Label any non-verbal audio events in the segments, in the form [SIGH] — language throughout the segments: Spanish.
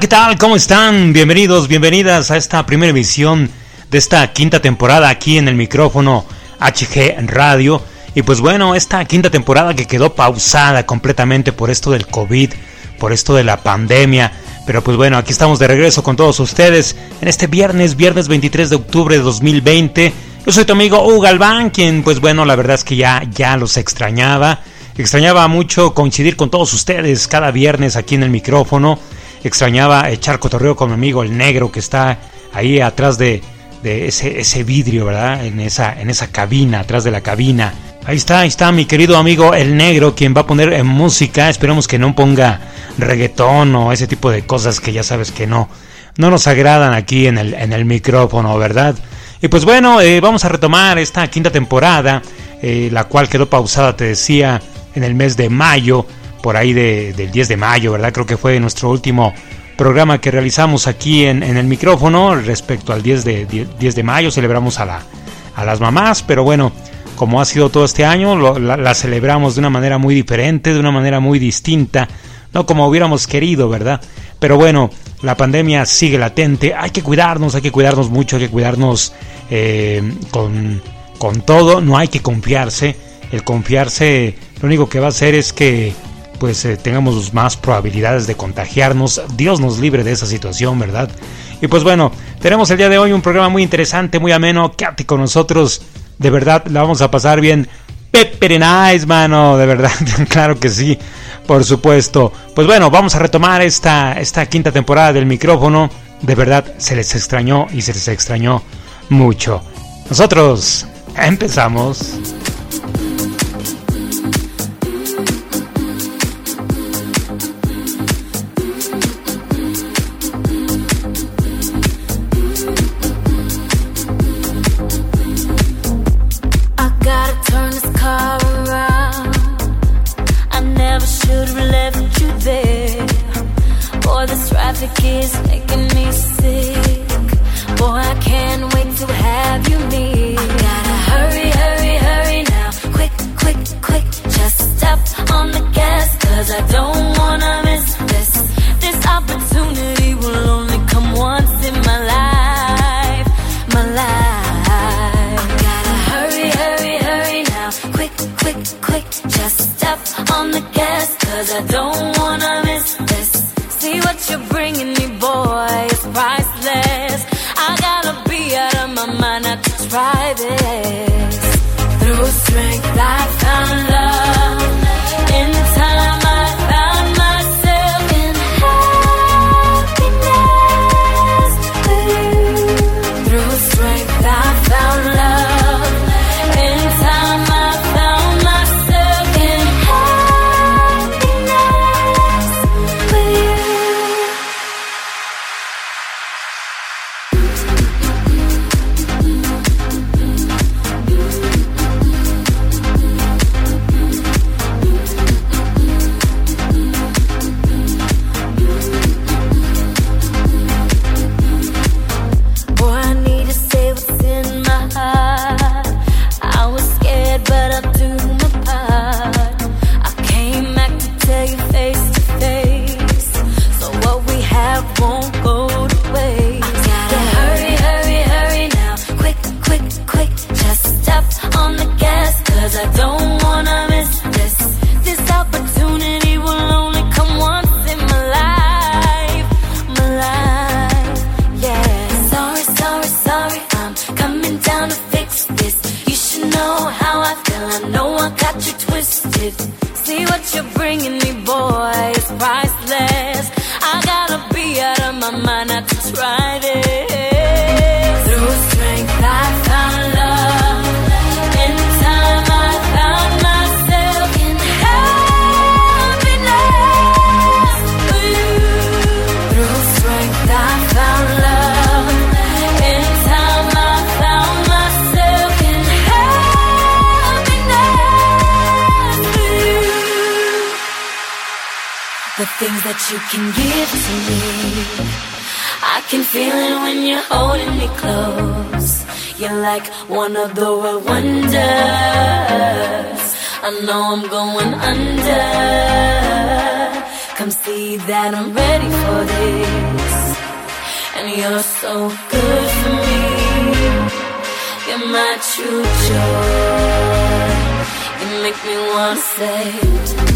¿Qué tal? ¿Cómo están? Bienvenidos, bienvenidas a esta primera emisión de esta quinta temporada aquí en el micrófono HG Radio. Y pues bueno, esta quinta temporada que quedó pausada completamente por esto del COVID, por esto de la pandemia. Pero pues bueno, aquí estamos de regreso con todos ustedes en este viernes, viernes 23 de octubre de 2020. Yo soy tu amigo Hugo Galván, quien pues bueno, la verdad es que ya, ya los extrañaba. Extrañaba mucho coincidir con todos ustedes cada viernes aquí en el micrófono extrañaba echar cotorreo con mi amigo el negro que está ahí atrás de, ese, ese, vidrio, ¿verdad? En esa, en esa cabina, atrás de la cabina. Ahí está, ahí está mi querido amigo el negro, quien va a poner en música. Esperemos que no ponga reggaetón o ese tipo de cosas que ya sabes que no, no nos agradan aquí en el, en el micrófono, ¿verdad? Y pues bueno, eh, vamos a retomar esta quinta temporada, eh, la cual quedó pausada, te decía, en el mes de mayo por ahí del 10 de mayo, ¿verdad? Creo que fue nuestro último programa que realizamos aquí en, el micrófono respecto al 10 de, 10, de mayo. Celebramos a, la, a las mamás, pero bueno, como ha sido todo este año, la, celebramos de una manera muy diferente, de una manera muy distinta, no como hubiéramos querido, ¿verdad? Pero bueno, la pandemia sigue latente, hay que cuidarnos, hay que cuidarnos mucho, hay que cuidarnos eh, con, con todo, no hay que confiarse. El confiarse lo único que va a hacer es que pues eh, tengamos más probabilidades de contagiarnos. Dios nos libre de esa situación, ¿verdad? Y pues bueno, tenemos el día de hoy un programa muy interesante, muy ameno. Quédate con nosotros. De verdad, la vamos a pasar bien. Pepper nice, mano. De verdad, [LAUGHS] claro que sí. Por supuesto. Pues bueno, vamos a retomar esta, esta quinta temporada del micrófono. De verdad, se les extrañó y se les extrañó mucho. Nosotros empezamos. should have left you there. Boy, this traffic is making me sick. Boy, I can't wait to have you near. Gotta hurry, hurry, hurry now. Quick, quick, quick. Just step on the gas, cause I don't wanna the gas Cause I don't wanna miss this. See what you're bringing me, boy, it's priceless. I gotta be out of my mind to try this. Through strength I found love. Like one of the world wonders. I know I'm going under. Come see that I'm ready for this. And you're so good for me. You're my true joy. You make me wanna say.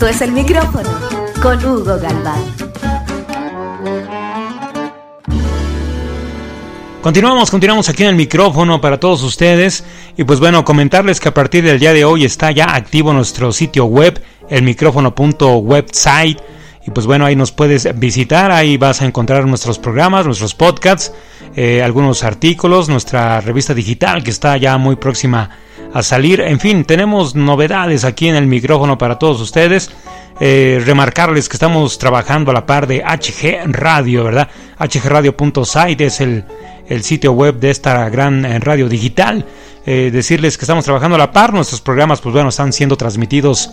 Esto es el micrófono con Hugo Galván. Continuamos, continuamos aquí en el micrófono para todos ustedes y pues bueno, comentarles que a partir del día de hoy está ya activo nuestro sitio web, elmicrófono.website y pues bueno, ahí nos puedes visitar, ahí vas a encontrar nuestros programas, nuestros podcasts, eh, algunos artículos, nuestra revista digital que está ya muy próxima a salir, en fin, tenemos novedades aquí en el micrófono para todos ustedes. Eh, remarcarles que estamos trabajando a la par de HG Radio, ¿verdad? hgradio.site es el, el sitio web de esta gran eh, radio digital. Eh, decirles que estamos trabajando a la par, nuestros programas, pues bueno, están siendo transmitidos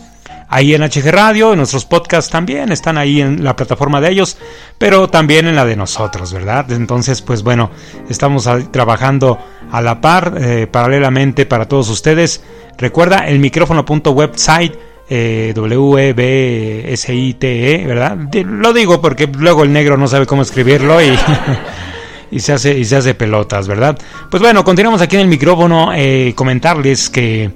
ahí en HG Radio, nuestros podcasts también están ahí en la plataforma de ellos, pero también en la de nosotros, ¿verdad? Entonces, pues bueno, estamos trabajando a la par, eh, paralelamente para todos ustedes. Recuerda el micrófono.website eh, W-E-B-S-I-T-E, ¿verdad? De- Lo digo porque luego el negro no sabe cómo escribirlo y, [LAUGHS] y, se hace, y se hace pelotas, ¿verdad? Pues bueno, continuamos aquí en el micrófono. eh, comentarles que,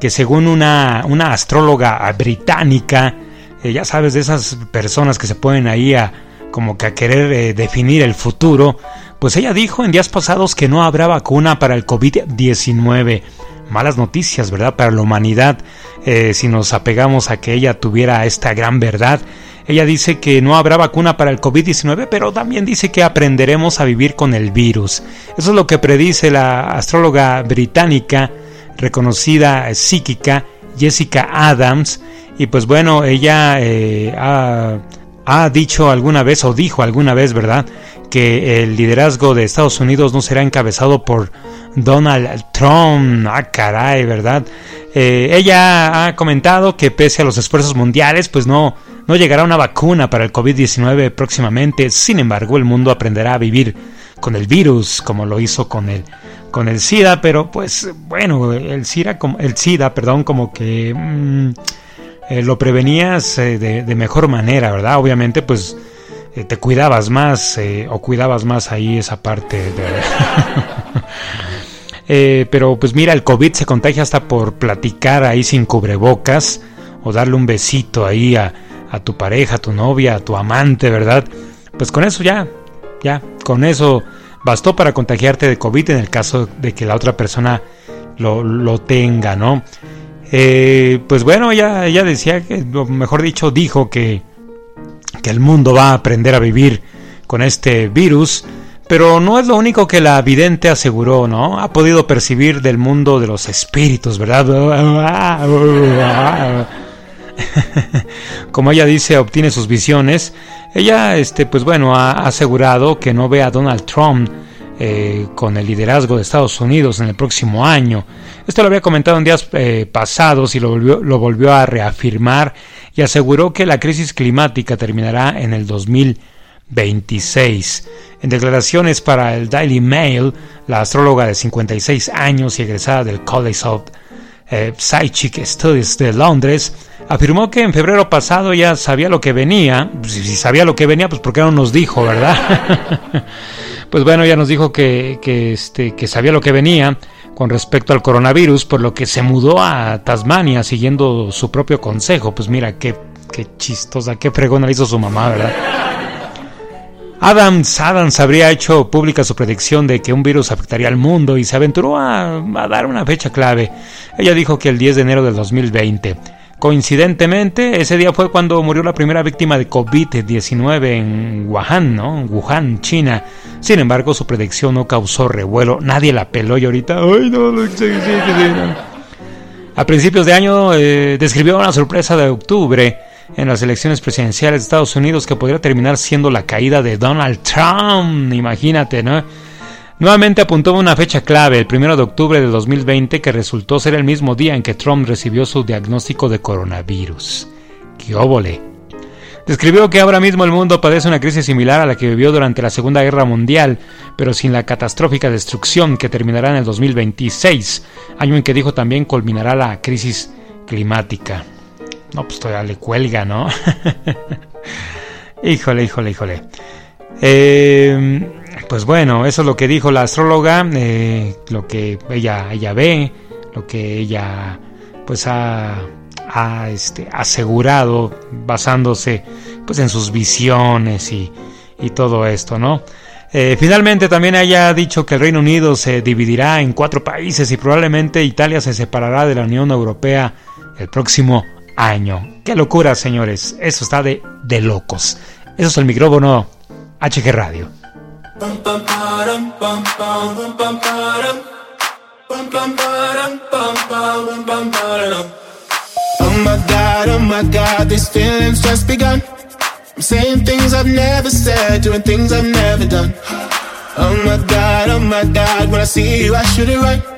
que según una, una astróloga británica, eh, ya sabes, de esas personas que se ponen ahí a como que a querer eh, definir el futuro, pues ella dijo en días pasados que no habrá vacuna para el COVID-19 malas noticias, ¿verdad? Para la humanidad, eh, si nos apegamos a que ella tuviera esta gran verdad. Ella dice que no habrá vacuna para el COVID-19, pero también dice que aprenderemos a vivir con el virus. Eso es lo que predice la astróloga británica, reconocida eh, psíquica, Jessica Adams. Y pues bueno, ella eh, ha, dicho alguna vez, o dijo alguna vez, ¿verdad? Que el liderazgo de Estados Unidos no será encabezado por Donald Trump. Ah, caray, ¿verdad? Eh, ella ha comentado que pese a los esfuerzos mundiales, pues no, no llegará una vacuna para el COVID-19 próximamente. Sin embargo, el mundo aprenderá a vivir con el virus, como lo hizo con el, con el SIDA, pero pues bueno, el SIDA, el SIDA perdón, como que mm, eh, lo prevenías eh, de, mejor manera, ¿verdad? Obviamente, pues eh, te cuidabas más o cuidabas más ahí esa parte de... [LAUGHS] Pero pues mira, el COVID se contagia hasta por platicar ahí sin cubrebocas o darle un besito ahí a, a tu pareja, a tu novia, a tu amante, ¿verdad? Pues con eso ya, ya, con eso bastó para contagiarte de COVID en el caso de que la otra persona lo, lo tenga, ¿no? Eh, pues bueno, ella, ella decía que, mejor dicho, dijo que, que el mundo va a aprender a vivir con este virus, pero no es lo único que la vidente aseguró, ¿no? Ha podido percibir del mundo de los espíritus, ¿verdad? [LAUGHS] [LAUGHS] Como ella dice, obtiene sus visiones. Ella, este, pues bueno, ha asegurado que no ve a Donald Trump eh, con el liderazgo de Estados Unidos en el próximo año. Esto lo había comentado en días eh, pasados y lo volvió, lo volvió a reafirmar y aseguró que la crisis climática terminará en el 2020 2026. En declaraciones para el Daily Mail, la astróloga de 56 años y egresada del College of eh, Psychic Studies de Londres afirmó que en febrero pasado ya sabía lo que venía. Si, sabía lo que venía, pues ¿por qué no nos dijo, verdad? [LAUGHS] pues bueno, ya nos dijo que, que, este, que sabía lo que venía con respecto al coronavirus, por lo que se mudó a Tasmania siguiendo su propio consejo. Pues mira, qué, qué chistosa, qué fregona hizo su mamá, ¿verdad? Adams, Adams habría hecho pública su predicción de que un virus afectaría al mundo y se aventuró a, dar una fecha clave. Ella dijo que el 10 de enero del 2020. Coincidentemente, ese día fue cuando murió la primera víctima de COVID-19 en Wuhan, ¿no? Wuhan, China. Sin embargo, su predicción no causó revuelo, nadie la peló y ahorita, ay no, no, A principios de año eh, describió una sorpresa de octubre en las elecciones presidenciales de Estados Unidos que podría terminar siendo la caída de Donald Trump, imagínate, ¿no? Nuevamente apuntó una fecha clave, el 1 de octubre de 2020, que resultó ser el mismo día en que Trump recibió su diagnóstico de coronavirus. ¡Qué óvole! Describió que ahora mismo el mundo padece una crisis similar a la que vivió durante la Segunda Guerra Mundial, pero sin la catastrófica destrucción que terminará en el 2026, año en que dijo también culminará la crisis climática. No, pues todavía le cuelga, ¿no? [LAUGHS] híjole, híjole, híjole. Eh, pues bueno, eso es lo que dijo la astróloga, eh, lo que ella, ella ve, lo que ella pues ha, este, asegurado basándose pues en sus visiones y, todo esto, ¿no? Eh, finalmente también haya dicho que el Reino Unido se dividirá en cuatro países y probablemente Italia se separará de la Unión Europea el próximo año. Qué locura, señores. Eso está de, de locos. Eso es el micrófono HG Radio. Oh my god, oh my god, these feelings just begun. I'm saying things I've never said, doing things I've never done. Oh my god, oh my god, when I see you, I should it right.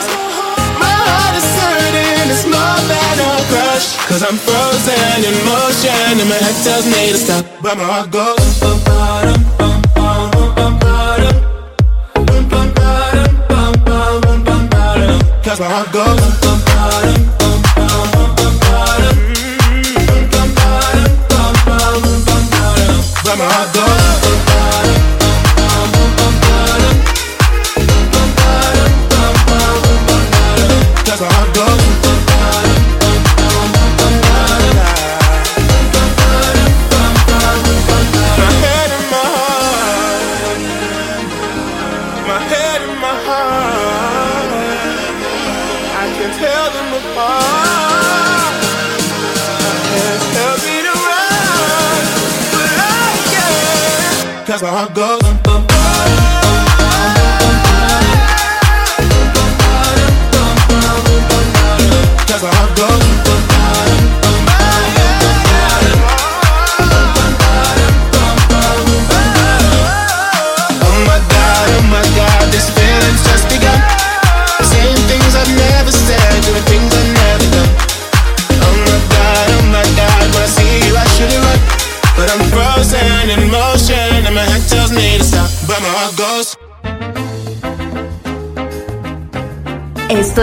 Cause I'm frozen in motion, and my head tells me to stop, but my heart goes. Cause my heart goes.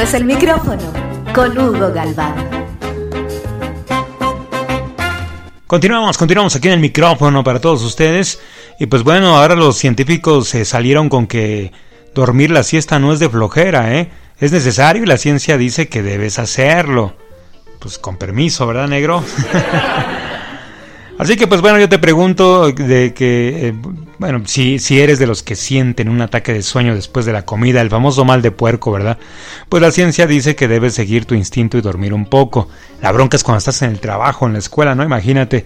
Es el micrófono con Hugo Galván. Continuamos, continuamos aquí en el micrófono para todos ustedes. Y pues bueno, ahora los científicos se salieron con que dormir la siesta no es de flojera, ¿eh? Es necesario y la ciencia dice que debes hacerlo. Pues con permiso, ¿verdad, negro? [LAUGHS] Así que pues bueno, yo te pregunto de que, eh, bueno, si, si eres de los que sienten un ataque de sueño después de la comida, el famoso mal de puerco, ¿verdad? Pues la ciencia dice que debes seguir tu instinto y dormir un poco. La bronca es cuando estás en el trabajo, en la escuela, ¿no? Imagínate.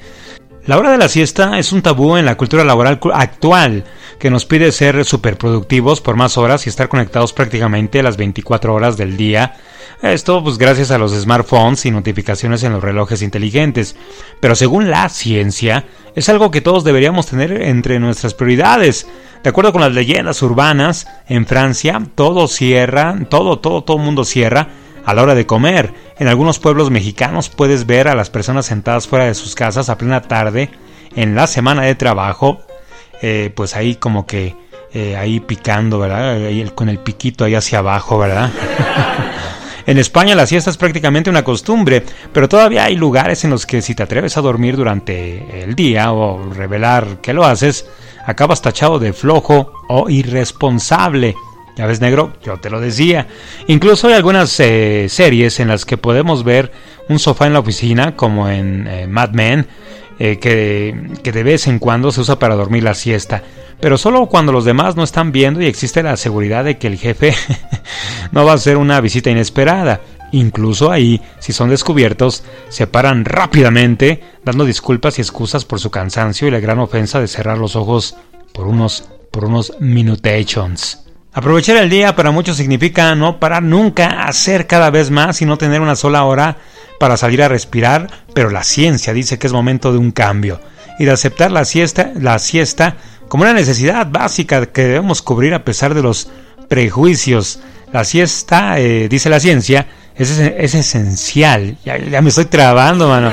La hora de la siesta es un tabú en la cultura laboral actual, que nos pide ser superproductivos por más horas y estar conectados prácticamente las 24 horas del día. Esto pues gracias a los smartphones y notificaciones en los relojes inteligentes. Pero según la ciencia, es algo que todos deberíamos tener entre nuestras prioridades. De acuerdo con las leyendas urbanas, en Francia todo cierra, todo, todo, todo mundo cierra a la hora de comer. En algunos pueblos mexicanos puedes ver a las personas sentadas fuera de sus casas a plena tarde en la semana de trabajo, eh, pues ahí como que eh, ahí picando, ¿verdad? con el piquito ahí hacia abajo, ¿verdad? [LAUGHS] En España la siesta es prácticamente una costumbre, pero todavía hay lugares en los que si te atreves a dormir durante el día o revelar que lo haces, acabas tachado de flojo o irresponsable. Ya ves, negro, yo te lo decía. Incluso hay algunas eh, series en las que podemos ver un sofá en la oficina, como en eh, Mad Men, eh, que, que, de vez en cuando se usa para dormir la siesta. Pero solo cuando los demás no están viendo y existe la seguridad de que el jefe [LAUGHS] no va a hacer una visita inesperada. Incluso ahí, si son descubiertos, se paran rápidamente, dando disculpas y excusas por su cansancio y la gran ofensa de cerrar los ojos por unos, por unos minutations. Aprovechar el día para muchos significa no parar nunca, hacer cada vez más y no tener una sola hora para salir a respirar, pero la ciencia dice que es momento de un cambio y de aceptar la siesta, la siesta como una necesidad básica que debemos cubrir a pesar de los prejuicios. La siesta, eh, dice la ciencia, es, es esencial. Ya, ya, me estoy trabando, mano.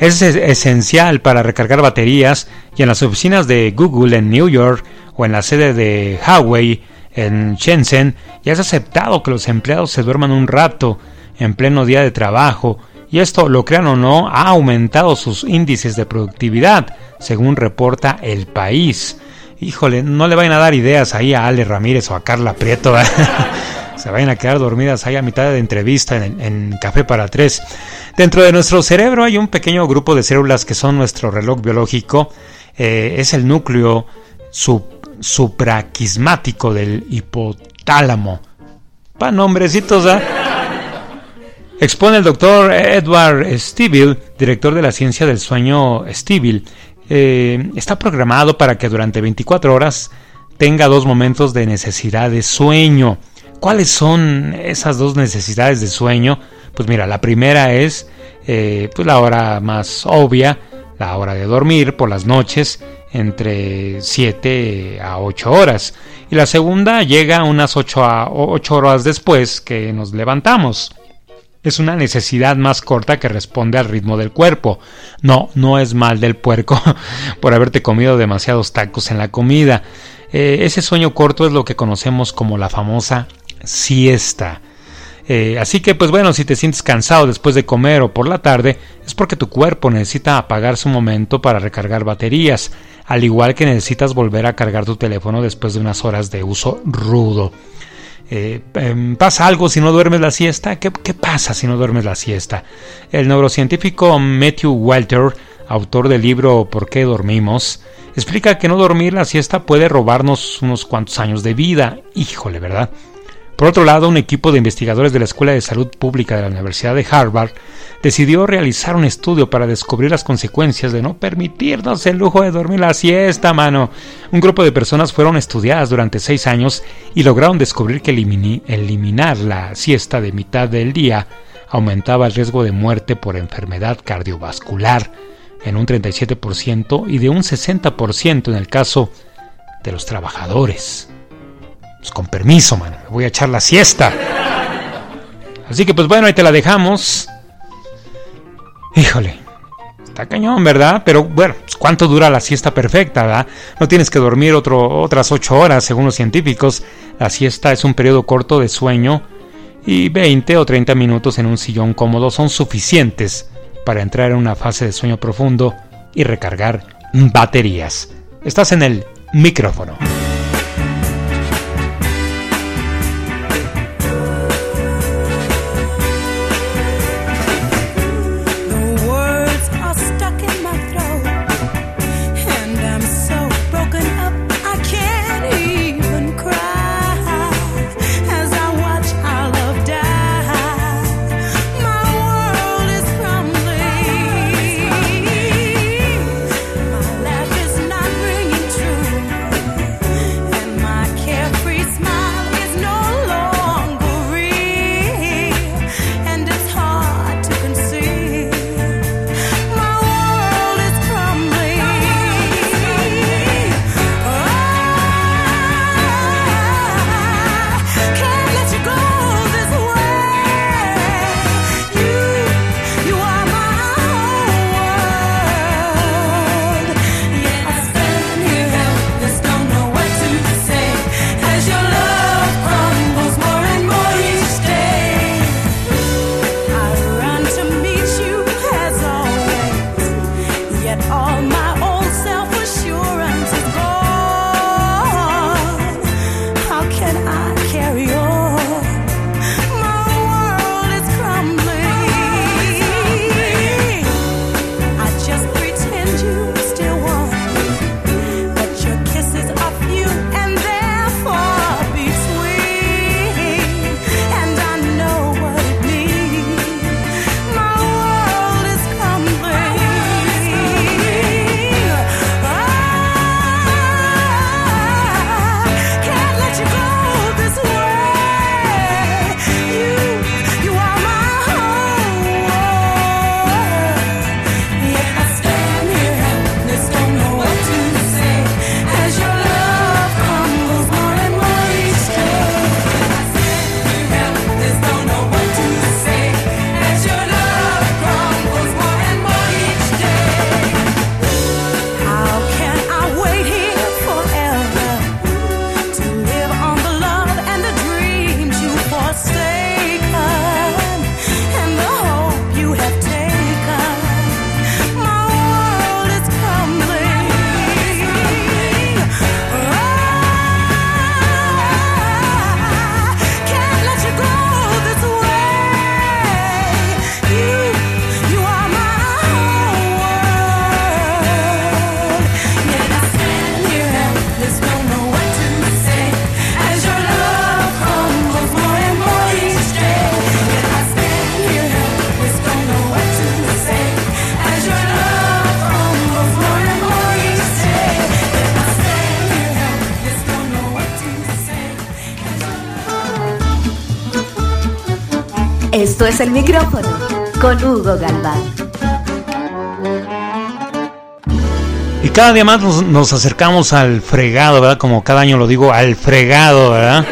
Es esencial para recargar baterías y en las oficinas de Google en New York o en la sede de Huawei en Shenzhen, ya es aceptado que los empleados se duerman un rato en pleno día de trabajo, y esto, lo crean o no, ha aumentado sus índices de productividad, según reporta el país. Híjole, no le vayan a dar ideas ahí a Ale Ramírez o a Carla Prieto. [LAUGHS] se vayan a quedar dormidas ahí a mitad de entrevista en, Café para Tres. Dentro de nuestro cerebro hay un pequeño grupo de células que son nuestro reloj biológico. Eh, es el núcleo sub supraquismático del hipotálamo. Pa nombrecitos, ¿ah? Expone el doctor Edward Stiville, director de la ciencia del sueño Stiville. Eh, está programado para que durante 24 horas tenga dos momentos de necesidad de sueño. ¿Cuáles son esas dos necesidades de sueño? Pues mira, la primera es eh, pues la hora más obvia, la hora de dormir por las noches entre 7 a 8 horas y la segunda llega unas 8, a 8 horas después que nos levantamos. Es una necesidad más corta que responde al ritmo del cuerpo. No, no es mal del puerco [LAUGHS] por haberte comido demasiados tacos en la comida. Eh, ese sueño corto es lo que conocemos como la famosa siesta. Eh, así que pues bueno, si te sientes cansado después de comer o por la tarde, es porque tu cuerpo necesita apagarse un momento para recargar baterías, al igual que necesitas volver a cargar tu teléfono después de unas horas de uso rudo. Eh, em, ¿Pasa algo si no duermes la siesta? ¿Qué, ¿Qué, pasa si no duermes la siesta? El neurocientífico Matthew Walter, autor del libro ¿Por qué dormimos?, explica que no dormir la siesta puede robarnos unos cuantos años de vida. Híjole, ¿verdad? Por otro lado, un equipo de investigadores de la Escuela de Salud Pública de la Universidad de Harvard decidió realizar un estudio para descubrir las consecuencias de no permitirnos el lujo de dormir la siesta, mano. Un grupo de personas fueron estudiadas durante seis años y lograron descubrir que eliminar la siesta de mitad del día aumentaba el riesgo de muerte por enfermedad cardiovascular en un 37% y de un 60% en el caso de los trabajadores. Pues, con permiso, mano, me voy a echar la siesta. Así que pues bueno, ahí te la dejamos. Híjole, está cañón, ¿verdad? Pero bueno, pues, ¿cuánto dura la siesta perfecta, verdad? No tienes que dormir otras 8 horas, según los científicos. La siesta es un periodo corto de sueño y 20 o 30 minutos en un sillón cómodo son suficientes para entrar en una fase de sueño profundo y recargar baterías. Estás en el micrófono. Es el micrófono con Hugo Galván. Y cada día más nos, acercamos al fregado, ¿verdad? Como cada año lo digo, al fregado, ¿verdad?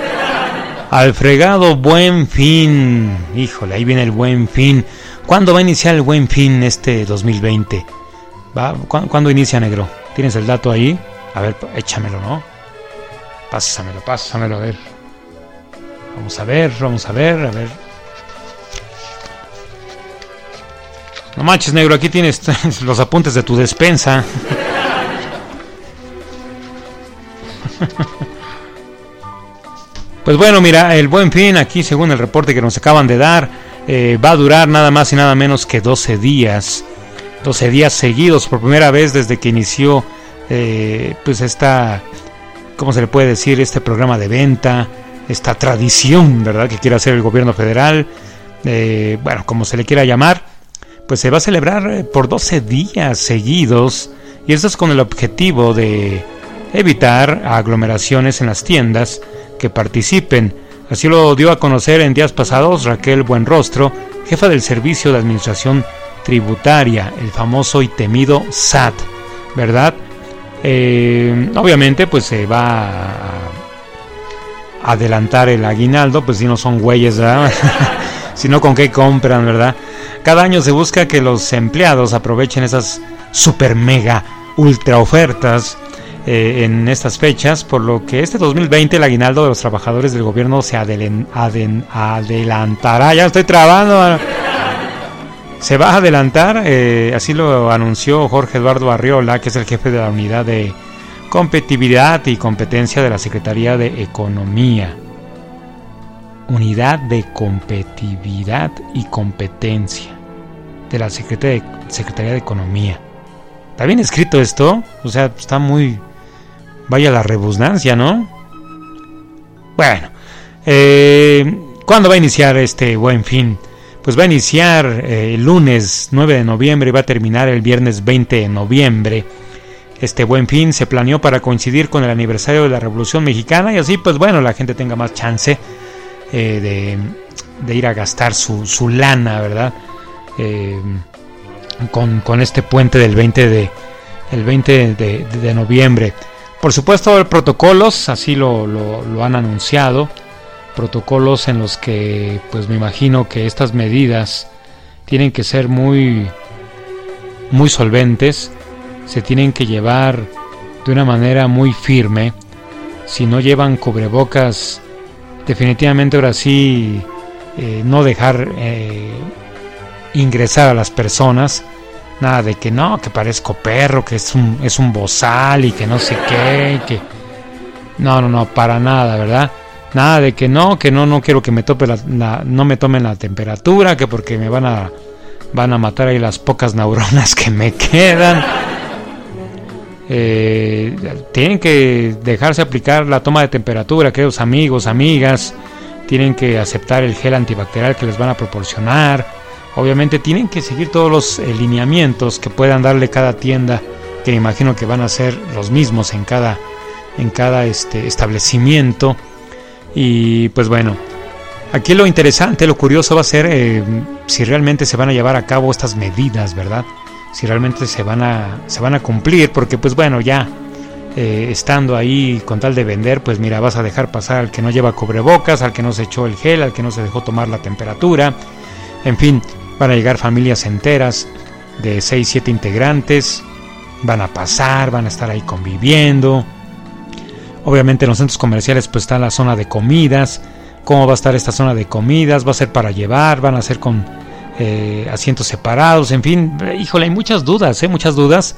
Al fregado buen fin. Híjole, ahí viene el buen fin. ¿Cuándo va a iniciar el buen fin este 2020? ¿Va? ¿Cuándo, inicia negro? ¿Tienes el dato ahí? A ver, échamelo, ¿no? Pásamelo, pásamelo, a ver. Vamos a ver, vamos a ver, a ver. No manches, negro, aquí tienes [LAUGHS] los apuntes de tu despensa. [LAUGHS] Pues bueno, mira, el buen fin aquí, según el reporte que nos acaban de dar, eh, va a durar nada más y nada menos que 12 días. 12 días seguidos, por primera vez desde que inició, eh, pues esta, ¿cómo se le puede decir? Este programa de venta, esta tradición, ¿verdad? Que quiere hacer el gobierno federal, eh, bueno, como se le quiera llamar pues se va a celebrar eh, por 12 días seguidos y esto es con el objetivo de evitar aglomeraciones en las tiendas que participen. Así lo dio a conocer en días pasados Raquel Buenrostro, jefa del Servicio de Administración Tributaria, el famoso y temido SAT, ¿verdad? Eh, obviamente pues se va a adelantar el aguinaldo, pues si no son güeyes, ¿verdad? [LAUGHS] sino con qué compran, ¿verdad? Cada año se busca que los empleados aprovechen esas super mega ultra ofertas eh, en estas fechas, por lo que este 2020 el aguinaldo de los trabajadores del gobierno se adelantará. Ya estoy trabando. Se va a adelantar, eh, así lo anunció Jorge Eduardo Arriola, que es el jefe de la unidad de competitividad y competencia de la Secretaría de Economía. Unidad de competitividad y competencia de la Secretaría de Economía. ¿Está bien escrito esto? O sea, está muy... Vaya la rebusnancia, ¿no? Bueno, eh, ¿cuándo va a iniciar este buen fin? Pues va a iniciar eh, el lunes 9 de noviembre y va a terminar el viernes 20 de noviembre. Este buen fin se planeó para coincidir con el aniversario de la Revolución Mexicana y así pues bueno, la gente tenga más chance eh, de, ir a gastar su, su lana, ¿verdad? con, este puente del 20 de, el 20 de, noviembre. Por supuesto, protocolos, así lo, lo, han anunciado, protocolos en los que, pues me imagino que estas medidas tienen que ser muy, muy solventes, se tienen que llevar de una manera muy firme. Si no llevan cubrebocas, definitivamente ahora sí eh, no dejar eh, ingresar a las personas. Nada de que no, que parezco perro, que es un, es un bozal y que no sé qué, que... No, no, no, para nada, ¿verdad? Nada de que no, que no, no quiero que me tope la, no me tomen la temperatura, que porque me van a, van a matar ahí las pocas neuronas que me quedan. Eh, tienen que dejarse aplicar la toma de temperatura, queridos amigos, amigas. Tienen que aceptar el gel antibacterial que les van a proporcionar Obviamente tienen que seguir todos los eh, lineamientos que puedan darle cada tienda, que imagino que van a ser los mismos en cada, en cada este, establecimiento. Y pues bueno, aquí lo interesante, lo curioso va a ser eh, si realmente se van a llevar a cabo estas medidas, ¿verdad? Si realmente se van a, se van a cumplir, porque pues bueno, ya eh, estando ahí con tal de vender, pues mira, vas a dejar pasar al que no lleva cubrebocas, al que no se echó el gel, al que no se dejó tomar la temperatura, en fin, Van a llegar familias enteras de 6, 7 integrantes. Van a pasar, van a estar ahí conviviendo. Obviamente en los centros comerciales pues está la zona de comidas. ¿Cómo va a estar esta zona de comidas? ¿Va a ser para llevar? ¿Van a ser con eh, asientos separados? En fin, híjole, hay muchas dudas, ¿eh? muchas dudas.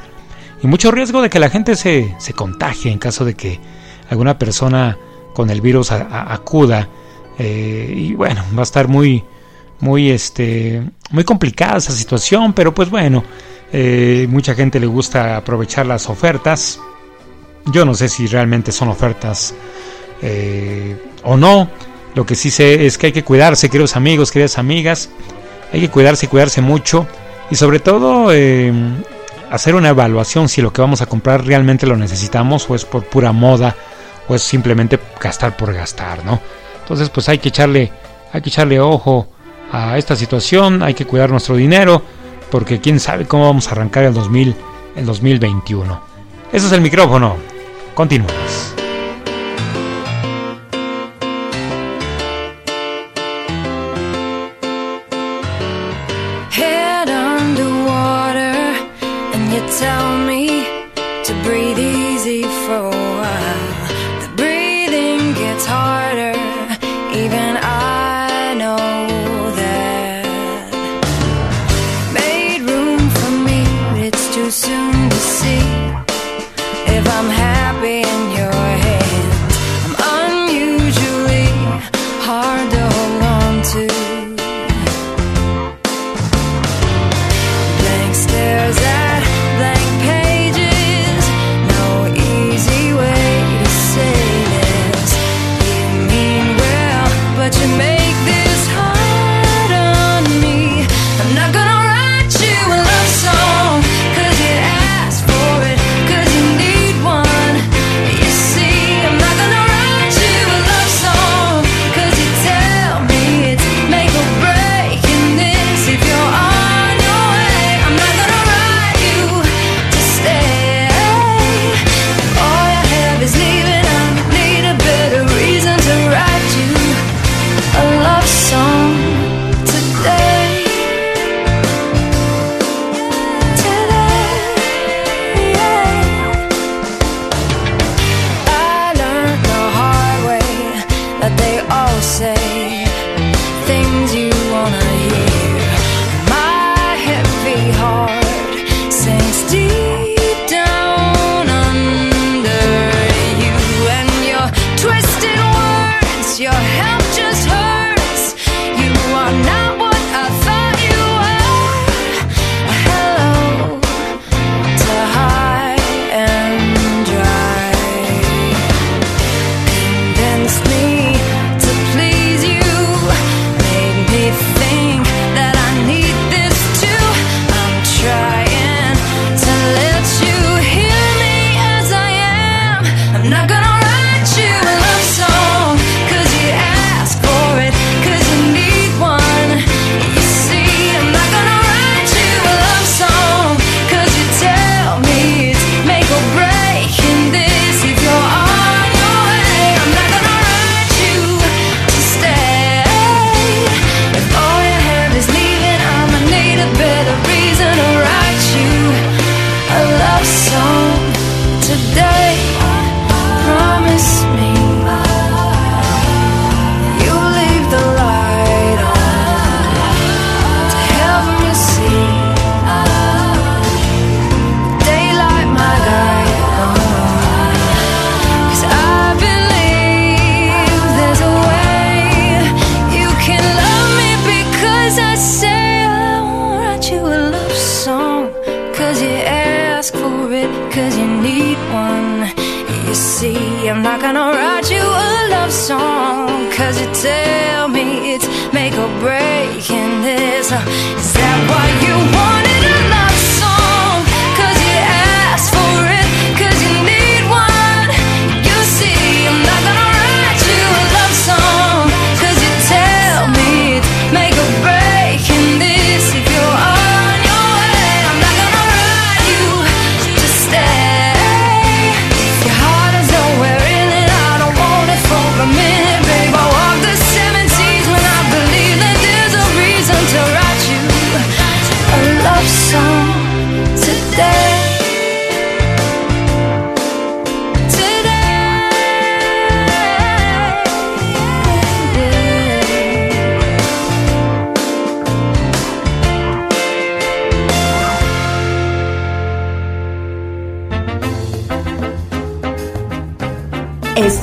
Y mucho riesgo de que la gente se, se contagie en caso de que alguna persona con el virus acuda. Eh, y bueno, va a estar muy, muy este muy complicada esa situación pero pues bueno eh, mucha gente le gusta aprovechar las ofertas yo no sé si realmente son ofertas eh, o no lo que sí sé es que hay que cuidarse queridos amigos queridas amigas hay que cuidarse y cuidarse mucho y sobre todo eh, hacer una evaluación si lo que vamos a comprar realmente lo necesitamos o es por pura moda o es simplemente gastar por gastar no entonces pues hay que echarle hay que echarle ojo a esta situación, hay que cuidar nuestro dinero, porque quién sabe cómo vamos a arrancar el, 2000, el 2021. Ese es el micrófono. Continuamos.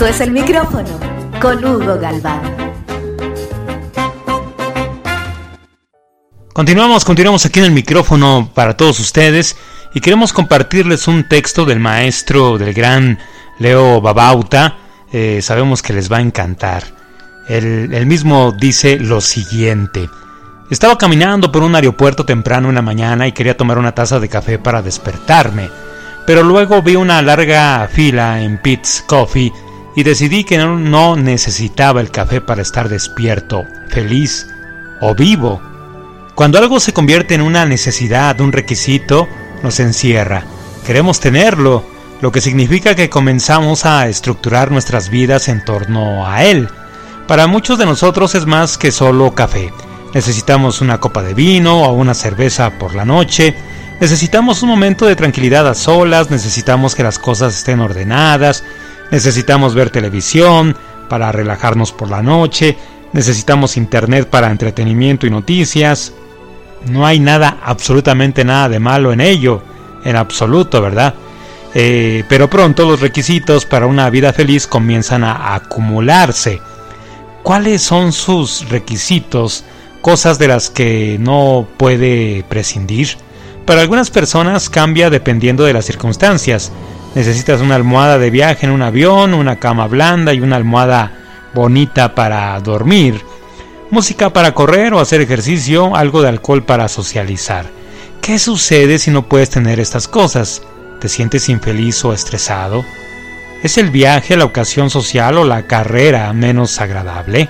Es el micrófono con Hugo Galván. Continuamos, continuamos aquí en el micrófono para todos ustedes y queremos compartirles un texto del maestro del gran Leo Babauta. Eh, sabemos que les va a encantar. Él mismo dice lo siguiente. Estaba caminando por un aeropuerto temprano en la mañana y quería tomar una taza de café para despertarme, pero luego vi una larga fila en Pete's Coffee y decidí que no, necesitaba el café para estar despierto, feliz o vivo. Cuando algo se convierte en una necesidad, un requisito, nos encierra. Queremos tenerlo, lo que significa que comenzamos a estructurar nuestras vidas en torno a él. Para muchos de nosotros es más que solo café. Necesitamos una copa de vino o una cerveza por la noche. Necesitamos un momento de tranquilidad a solas, necesitamos que las cosas estén ordenadas, necesitamos ver televisión para relajarnos por la noche, necesitamos internet para entretenimiento y noticias. No hay nada, absolutamente nada de malo en ello, en absoluto, ¿verdad? Eh, pero pronto los requisitos para una vida feliz comienzan a acumularse. ¿Cuáles son sus requisitos? Cosas de las que no puede prescindir. Para algunas personas cambia dependiendo de las circunstancias. Necesitas una almohada de viaje en un avión, una cama blanda y una almohada bonita para dormir. Música para correr o hacer ejercicio, algo de alcohol para socializar. ¿Qué sucede si no puedes tener estas cosas? ¿Te sientes infeliz o estresado? ¿Es el viaje, la ocasión social o la carrera menos agradable?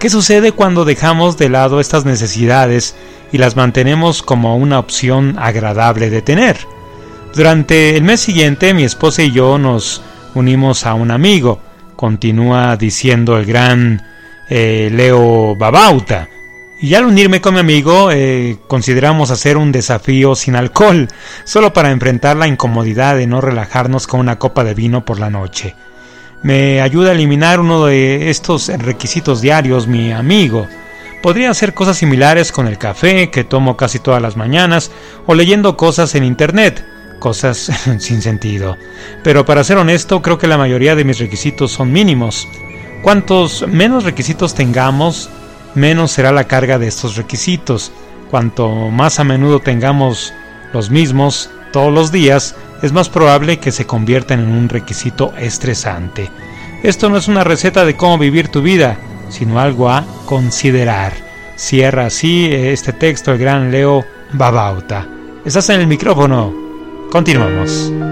¿Qué sucede cuando dejamos de lado estas necesidades y las mantenemos como una opción agradable de tener? Durante el mes siguiente mi esposa y yo nos unimos a un amigo, continúa diciendo el gran eh, Leo Babauta. Y al unirme con mi amigo eh, consideramos hacer un desafío sin alcohol, solo para enfrentar la incomodidad de no relajarnos con una copa de vino por la noche. Me ayuda a eliminar uno de estos requisitos diarios mi amigo. Podría hacer cosas similares con el café que tomo casi todas las mañanas o leyendo cosas en internet, cosas [LAUGHS] sin sentido. Pero para ser honesto, creo que la mayoría de mis requisitos son mínimos. Cuantos menos requisitos tengamos, menos será la carga de estos requisitos. Cuanto más a menudo tengamos los mismos todos los días, es más probable que se conviertan en un requisito estresante. Esto no es una receta de cómo vivir tu vida, sino algo a considerar. Cierra así este texto el gran Leo Babauta. Estás en el micrófono. Continuamos.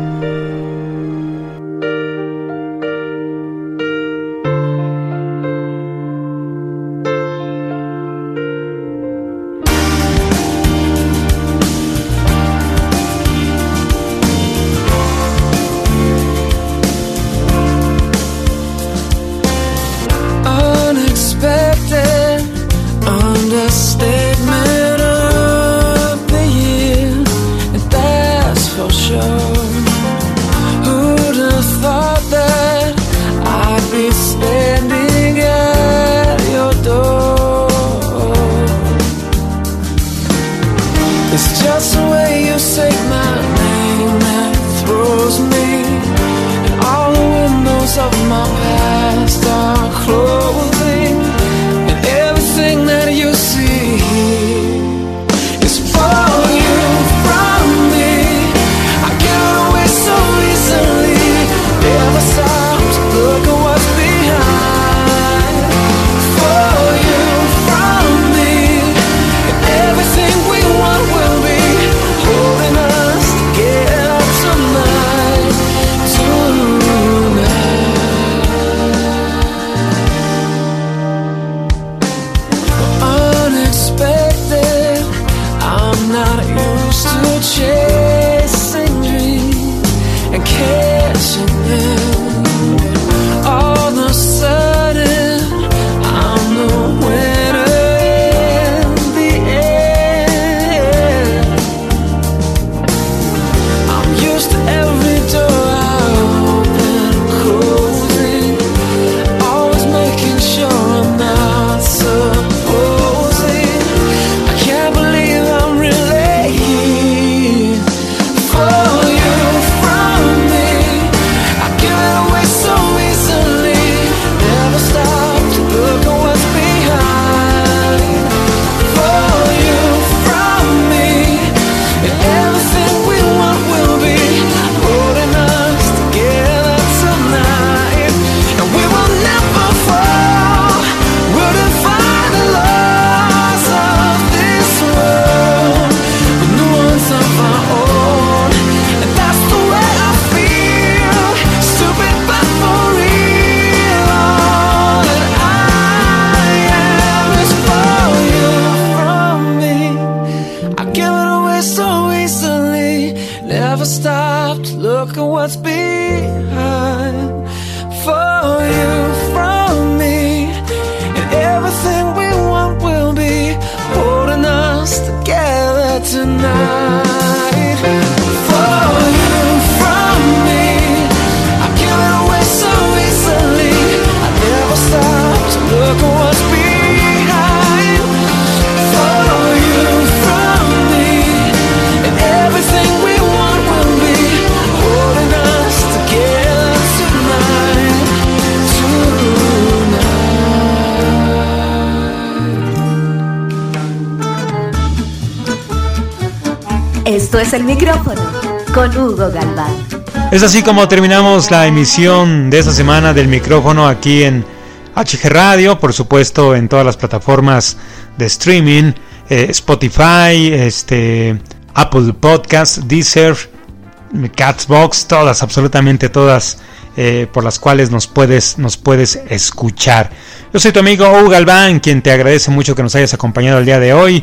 El micrófono con Hugo Galván. Es así como terminamos la emisión de esta semana del micrófono aquí en HG Radio, por supuesto en todas las plataformas de streaming, eh, Spotify, este, Apple Podcast, Deezer, Catsbox, todas, absolutamente todas eh, por las cuales nos puedes, nos puedes escuchar. Yo soy tu amigo Hugo Galván, quien te agradece mucho que nos hayas acompañado el día de hoy.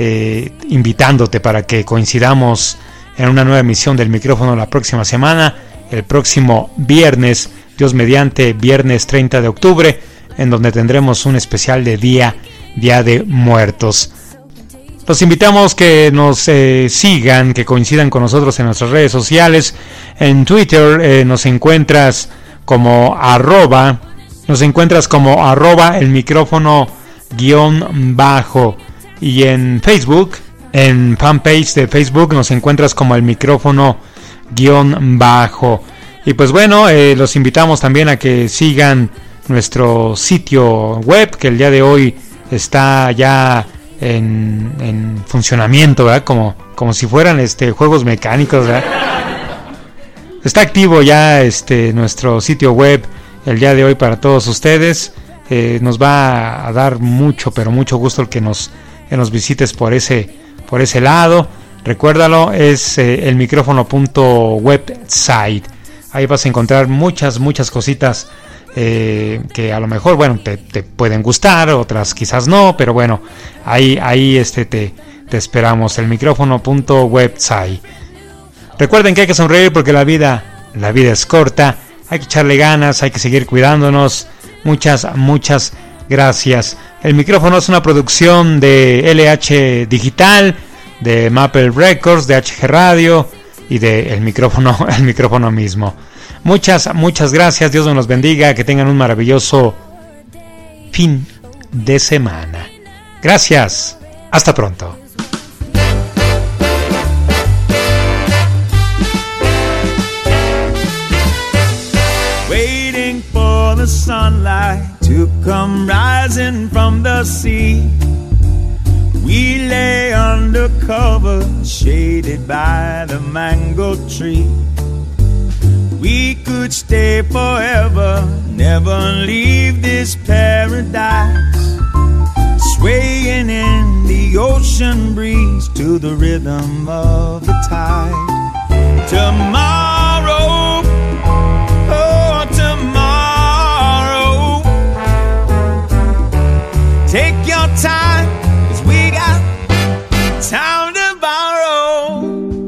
Eh, invitándote para que coincidamos en una nueva emisión del micrófono la próxima semana, el próximo viernes, Dios mediante, viernes 30 de octubre, en donde tendremos un especial de Día, Día de Muertos. Los invitamos que nos eh, sigan, que coincidan con nosotros en nuestras redes sociales. En Twitter eh, nos encuentras como arroba, nos encuentras como arroba el micrófono guion bajo. Y en Facebook, en fanpage de Facebook, nos encuentras como el micrófono guion bajo. Y pues bueno, eh, los invitamos también a que sigan nuestro sitio web, que el día de hoy está ya en, funcionamiento, ¿verdad? Como, como si fueran este, juegos mecánicos, Está activo ya este, nuestro sitio web el día de hoy para todos ustedes. Eh, nos va a dar mucho, pero mucho gusto el que nos que nos visites por ese, por ese lado. Recuérdalo, es eh, el micrófono.website. Ahí vas a encontrar muchas, muchas cositas eh, que a lo mejor, bueno, te, pueden gustar, otras quizás no, pero bueno, ahí, ahí este, te, te esperamos, el micrófono.website. Recuerden que hay que sonreír porque la vida, la vida es corta, hay que echarle ganas, hay que seguir cuidándonos. Muchas, muchas gracias. El micrófono es una producción de LH Digital, de Maple Records, de HG Radio y de el micrófono, [LAUGHS] el micrófono mismo. Muchas, muchas gracias. Dios nos bendiga. Que tengan un maravilloso fin de semana. Gracias. Hasta pronto. To come rising from the sea. We lay under cover, shaded by the mango tree. We could stay forever, never leave this paradise. Swaying in the ocean breeze to the rhythm of the tide. Tomorrow our time, cause we got time to borrow.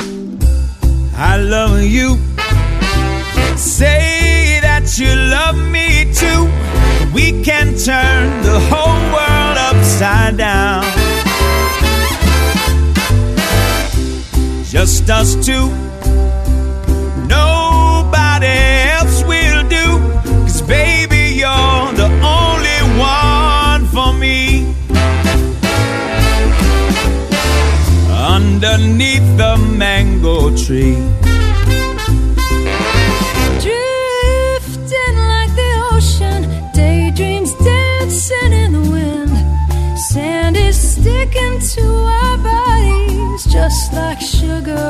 I love you. Say that you love me too. We can turn the whole world upside down. Just us two. No tree. Drifting like the ocean, daydreams dancing in the wind. Sand is sticking to our bodies just like sugar.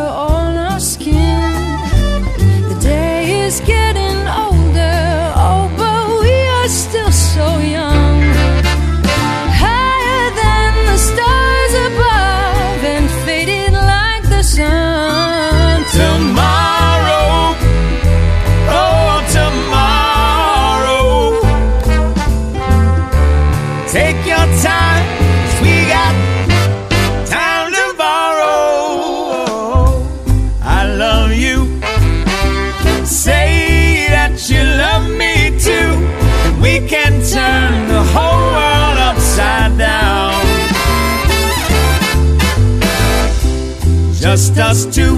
us two.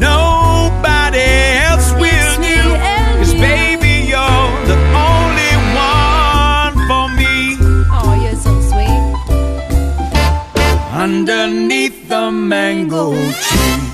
Nobody else will do. Cause baby, you're the only one for me. Oh, you're so sweet. Underneath the mango tree.